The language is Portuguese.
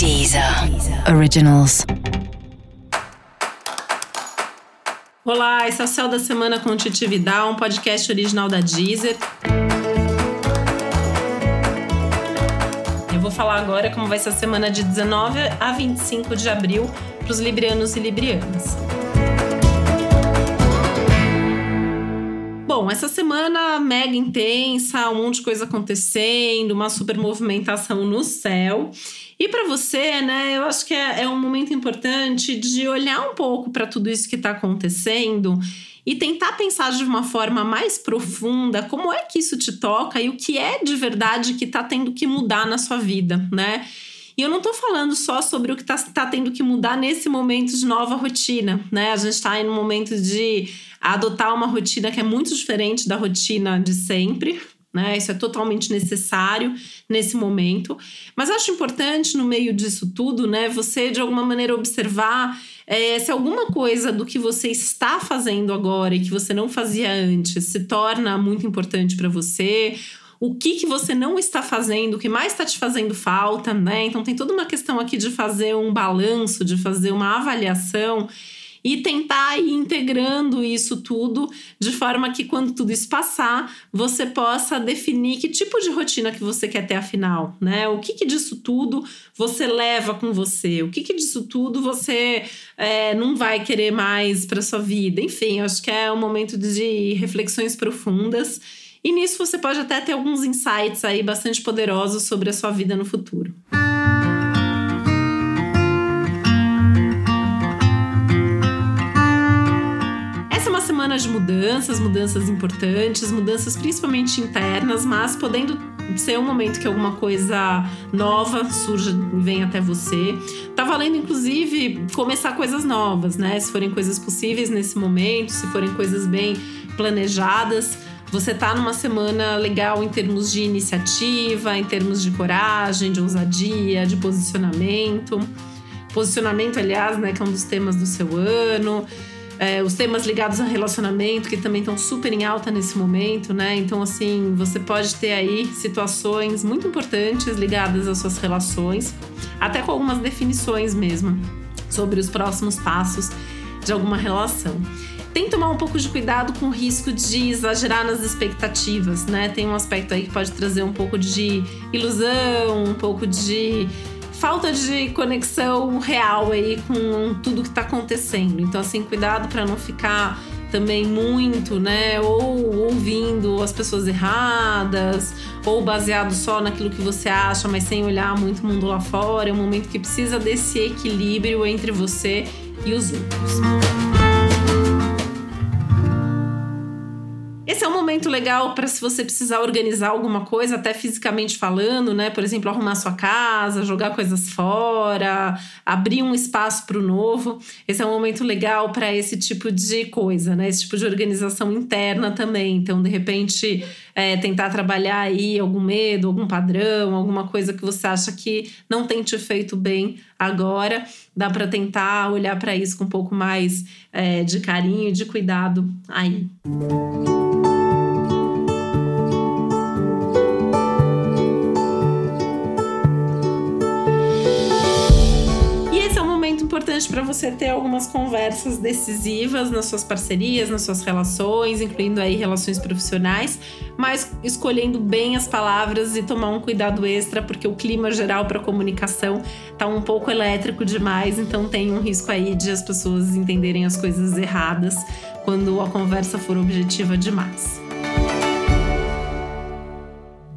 Deezer Originals. Olá, esse é o Céu da Semana com Titi Vidal, um podcast original da Deezer. Eu vou falar agora como vai ser a semana de 19 a 25 de abril para os librianos e librianas. Bom, essa semana mega intensa, um monte de coisa acontecendo, uma super movimentação no céu. E para você, né, eu acho que é, é um momento importante de olhar um pouco para tudo isso que está acontecendo e tentar pensar de uma forma mais profunda como é que isso te toca e o que é de verdade que está tendo que mudar na sua vida, né? E eu não estou falando só sobre o que está tá tendo que mudar nesse momento de nova rotina, né? A gente está em um momento de adotar uma rotina que é muito diferente da rotina de sempre, né? Isso é totalmente necessário nesse momento. Mas acho importante, no meio disso tudo, né, você de alguma maneira observar é, se alguma coisa do que você está fazendo agora e que você não fazia antes se torna muito importante para você. O que, que você não está fazendo, o que mais está te fazendo falta, né? Então tem toda uma questão aqui de fazer um balanço, de fazer uma avaliação e tentar ir integrando isso tudo de forma que quando tudo isso passar, você possa definir que tipo de rotina que você quer ter afinal, né? O que, que disso tudo você leva com você? O que, que disso tudo você é, não vai querer mais para sua vida? Enfim, acho que é um momento de reflexões profundas. E nisso você pode até ter alguns insights aí bastante poderosos sobre a sua vida no futuro. semana de mudanças, mudanças importantes, mudanças principalmente internas, mas podendo ser um momento que alguma coisa nova surja e venha até você. Tá valendo, inclusive, começar coisas novas, né? Se forem coisas possíveis nesse momento, se forem coisas bem planejadas. Você tá numa semana legal em termos de iniciativa, em termos de coragem, de ousadia, de posicionamento. Posicionamento, aliás, né, que é um dos temas do seu ano é, os temas ligados a relacionamento, que também estão super em alta nesse momento, né? Então, assim, você pode ter aí situações muito importantes ligadas às suas relações, até com algumas definições mesmo sobre os próximos passos de alguma relação. Tem que tomar um pouco de cuidado com o risco de exagerar nas expectativas, né? Tem um aspecto aí que pode trazer um pouco de ilusão, um pouco de falta de conexão real aí com tudo que está acontecendo. Então, assim, cuidado para não ficar também muito, né? Ou ouvindo as pessoas erradas, ou baseado só naquilo que você acha, mas sem olhar muito o mundo lá fora. É um momento que precisa desse equilíbrio entre você e os outros. Momento legal para se você precisar organizar alguma coisa, até fisicamente falando, né? Por exemplo, arrumar sua casa, jogar coisas fora, abrir um espaço para o novo. Esse é um momento legal para esse tipo de coisa, né? Esse tipo de organização interna também. Então, de repente, é, tentar trabalhar aí algum medo, algum padrão, alguma coisa que você acha que não tem te feito bem agora. Dá para tentar olhar para isso com um pouco mais é, de carinho e de cuidado aí. Música importante para você ter algumas conversas decisivas nas suas parcerias, nas suas relações, incluindo aí relações profissionais, mas escolhendo bem as palavras e tomar um cuidado extra, porque o clima geral para comunicação tá um pouco elétrico demais, então tem um risco aí de as pessoas entenderem as coisas erradas quando a conversa for objetiva demais.